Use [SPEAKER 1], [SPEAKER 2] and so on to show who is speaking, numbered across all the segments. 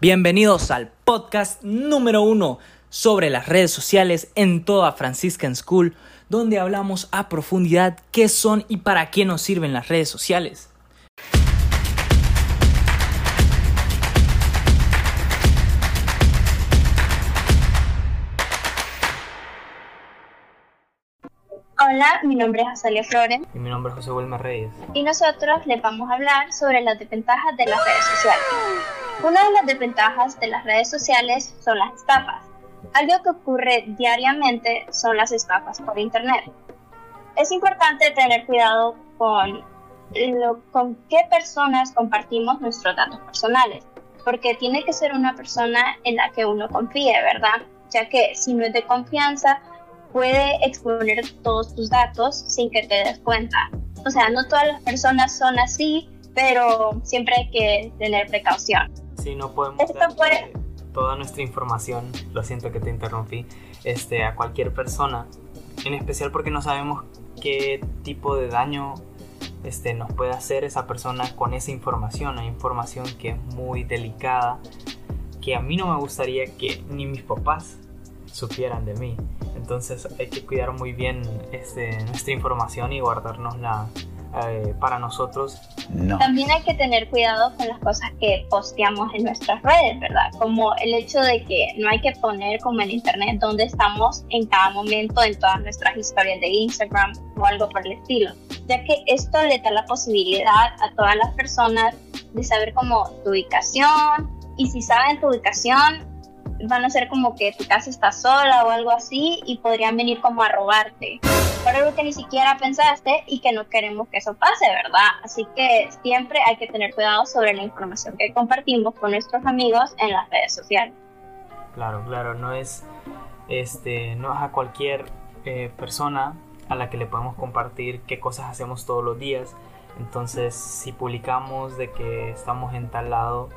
[SPEAKER 1] Bienvenidos al podcast número uno sobre las redes sociales en toda Franciscan School, donde hablamos a profundidad qué son y para qué nos sirven las redes sociales.
[SPEAKER 2] Hola, mi nombre es Azalia Flores.
[SPEAKER 1] Y mi nombre es José Wilmer Reyes.
[SPEAKER 2] Y nosotros les vamos a hablar sobre las desventajas de las redes sociales. Una de las desventajas de las redes sociales son las estafas. Algo que ocurre diariamente son las estafas por Internet. Es importante tener cuidado con, lo, con qué personas compartimos nuestros datos personales, porque tiene que ser una persona en la que uno confíe, ¿verdad? Ya que si no es de confianza, puede exponer todos tus datos sin que te des cuenta. O sea, no todas las personas son así, pero siempre hay que tener precaución.
[SPEAKER 1] Sí, no podemos toda nuestra información, lo siento que te interrumpí, este, a cualquier persona, en especial porque no sabemos qué tipo de daño este, nos puede hacer esa persona con esa información. Hay información que es muy delicada, que a mí no me gustaría que ni mis papás supieran de mí. Entonces hay que cuidar muy bien este, nuestra información y guardárnosla eh, para nosotros.
[SPEAKER 2] También hay que tener cuidado con las cosas que posteamos en nuestras redes, ¿verdad? Como el hecho de que no hay que poner como en internet donde estamos en cada momento en todas nuestras historias de Instagram o algo por el estilo, ya que esto le da la posibilidad a todas las personas de saber como tu ubicación y si saben tu ubicación van a ser como que tu casa está sola o algo así y podrían venir como a robarte. Por algo que ni siquiera pensaste y que no queremos que eso pase, ¿verdad? Así que siempre hay que tener cuidado sobre la información que compartimos con nuestros amigos en las redes sociales.
[SPEAKER 1] Claro, claro, no es, este, no es a cualquier eh, persona a la que le podemos compartir qué cosas hacemos todos los días. Entonces, si publicamos de que estamos en tal lado,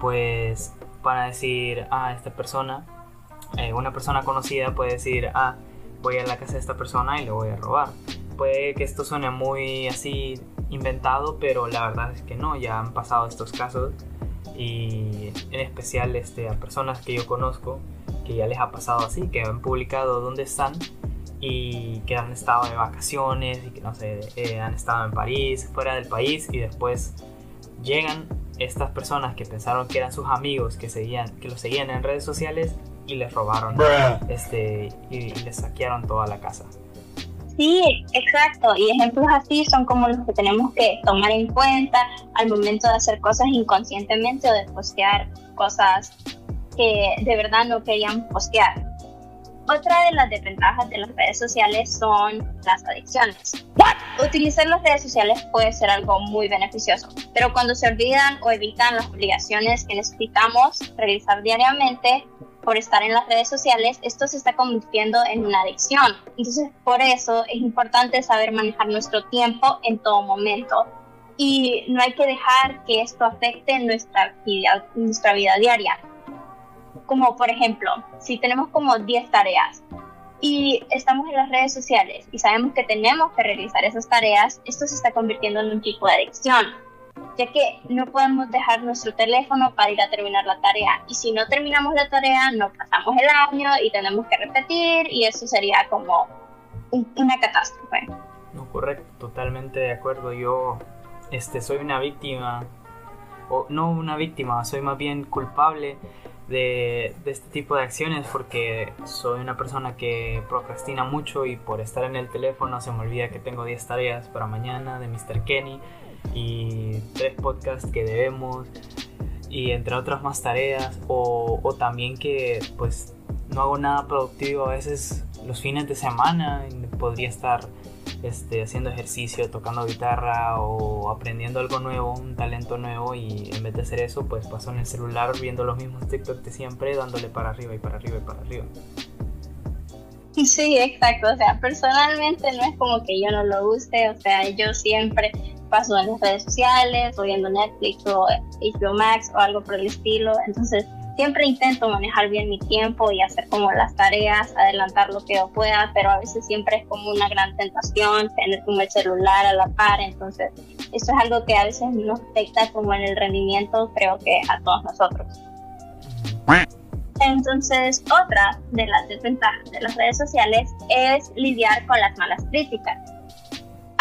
[SPEAKER 1] pues para decir, ah, esta persona, eh, una persona conocida puede decir, ah, voy a la casa de esta persona y le voy a robar. Puede que esto suene muy así inventado, pero la verdad es que no, ya han pasado estos casos y en especial este, a personas que yo conozco que ya les ha pasado así, que han publicado dónde están y que han estado de vacaciones y que no sé, eh, han estado en París, fuera del país y después llegan estas personas que pensaron que eran sus amigos que seguían que lo seguían en redes sociales y les robaron este y, les saquearon toda la casa.
[SPEAKER 2] Sí, exacto. Y ejemplos así son como los que tenemos que tomar en cuenta al momento de hacer cosas inconscientemente o de postear cosas que de verdad no querían postear. Otra de las desventajas de las redes sociales son las adicciones. Utilizar las redes sociales puede ser algo muy beneficioso, pero cuando se olvidan o evitan las obligaciones que necesitamos realizar diariamente por estar en las redes sociales, esto se está convirtiendo en una adicción. Entonces, por eso es importante saber manejar nuestro tiempo en todo momento. Y no hay que dejar que esto afecte nuestra, nuestra vida diaria como por ejemplo, si tenemos como 10 tareas y estamos en las redes sociales y sabemos que tenemos que realizar esas tareas, esto se está convirtiendo en un tipo de adicción, ya que no podemos dejar nuestro teléfono para ir a terminar la tarea y si no terminamos la tarea no pasamos el año y tenemos que repetir y eso sería como una catástrofe.
[SPEAKER 1] Correcto, totalmente de acuerdo. Yo este, soy una víctima, o no una víctima, soy más bien culpable de, este tipo de acciones porque soy una persona que procrastina mucho y por estar en el teléfono se me olvida que tengo 10 tareas para mañana de Mr. Kenny y tres podcasts que debemos y entre otras más tareas o, o también que pues no hago nada productivo a veces los fines de semana podría estar este, haciendo ejercicio, tocando guitarra o aprendiendo algo nuevo, un talento nuevo y en vez de hacer eso pues paso en el celular viendo los mismos TikTok de siempre dándole para arriba y para arriba y para arriba.
[SPEAKER 2] Sí, exacto, o sea, personalmente no es como que yo no lo use, o sea, yo siempre paso en las redes sociales o viendo Netflix o HBO Max o algo por el estilo, entonces siempre intento manejar bien mi tiempo y hacer como las tareas, adelantar lo que yo pueda, pero a veces siempre es como una gran tentación tener como el celular a la par, entonces eso es algo que a veces nos afecta como en el rendimiento, creo que a todos nosotros. Entonces, otra de las desventajas de las redes sociales es lidiar con las malas críticas.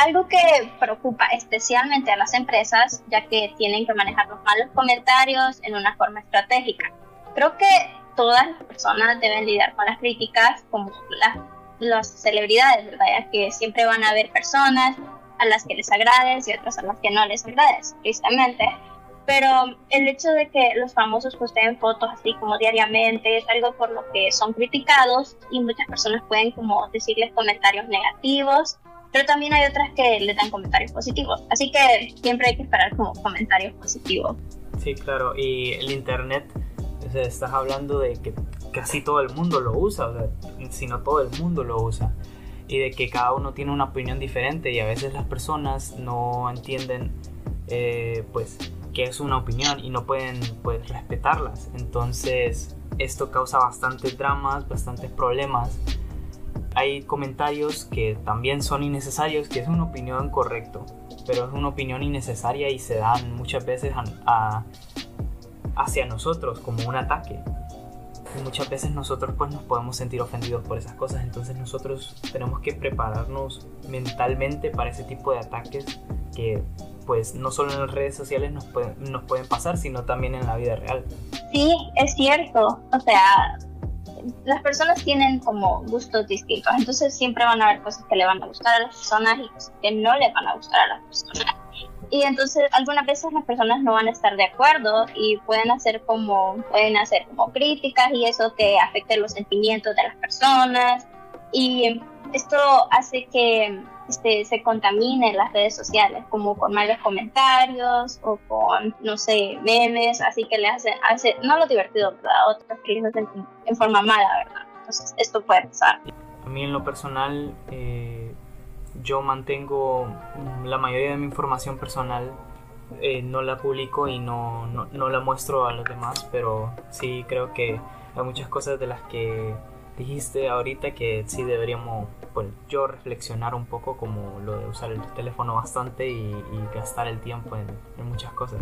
[SPEAKER 2] Algo que preocupa especialmente a las empresas, ya que tienen que manejar los malos comentarios en una forma estratégica. Creo que todas las personas deben lidiar con las críticas, como las, celebridades, ¿verdad? Ya que siempre van a haber personas a las que les agrades y otras a las que no les agrades, tristemente. Pero el hecho de que los famosos posteen fotos así como diariamente es algo por lo que son criticados y muchas personas pueden como decirles comentarios negativos pero también hay otras que le dan comentarios positivos. Así que siempre hay que esperar como comentarios positivos.
[SPEAKER 1] Sí, claro, y el Internet, o sea, estás hablando de que casi todo el mundo lo usa, o sea, si no todo el mundo lo usa, y de que cada uno tiene una opinión diferente y a veces las personas no entienden, eh, pues, que es una opinión y no pueden, pues, respetarlas. Entonces, esto causa bastantes dramas, bastantes problemas hay comentarios que también son innecesarios, que es una opinión correcto, pero es una opinión innecesaria y se dan muchas veces hacia nosotros como un ataque. Y muchas veces nosotros pues nos podemos sentir ofendidos por esas cosas, entonces nosotros tenemos que prepararnos mentalmente para ese tipo de ataques que pues no solo en las redes sociales nos nos pueden pasar, sino también en la vida real.
[SPEAKER 2] Sí, es cierto. O sea, las personas tienen como gustos distintos, entonces siempre van a haber cosas que le van a gustar a las personas y cosas que no le van a gustar a las personas. Y entonces algunas veces las personas no van a estar de acuerdo y pueden hacer como pueden hacer como críticas y eso que afecte los sentimientos de las personas y esto hace que este, se contamine las redes sociales, como con malos comentarios o con, no sé, memes, así que le hacen, hace, no lo divertido, ¿verdad? Otros que les hacen en forma mala, ¿verdad? Entonces, esto puede pasar.
[SPEAKER 1] A mí en lo personal, eh, yo mantengo la mayoría de mi información personal eh, no la publico y no, no, no, la muestro a los demás, pero sí creo que hay muchas cosas de las que dijiste ahorita que sí deberíamos, pues yo reflexionar un poco como lo de usar el teléfono bastante y, gastar el tiempo en, en, muchas cosas.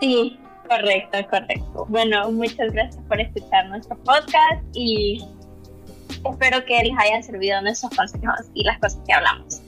[SPEAKER 2] Sí, correcto, correcto. Bueno, muchas gracias por escuchar nuestro podcast y espero que les hayan servido nuestros consejos y las cosas que hablamos.